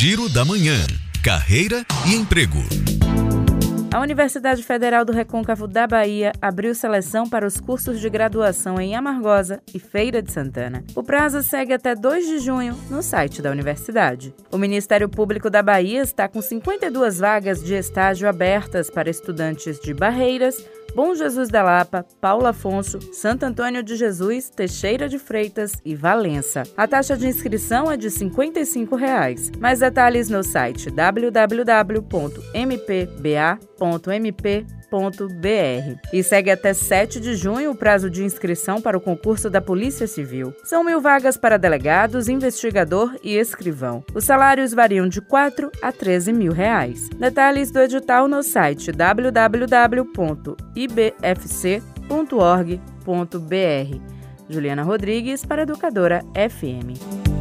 Giro da Manhã. Carreira e emprego. A Universidade Federal do Recôncavo da Bahia abriu seleção para os cursos de graduação em Amargosa e Feira de Santana. O prazo segue até 2 de junho no site da universidade. O Ministério Público da Bahia está com 52 vagas de estágio abertas para estudantes de Barreiras, Bom Jesus da Lapa, Paulo Afonso, Santo Antônio de Jesus, Teixeira de Freitas e Valença. A taxa de inscrição é de 55 reais. Mais detalhes no site e segue até 7 de junho o prazo de inscrição para o concurso da Polícia Civil. São mil vagas para delegados, investigador e escrivão. Os salários variam de 4 a 13 mil reais. Detalhes do edital no site www.ibfc.org.br. Juliana Rodrigues para Educadora FM.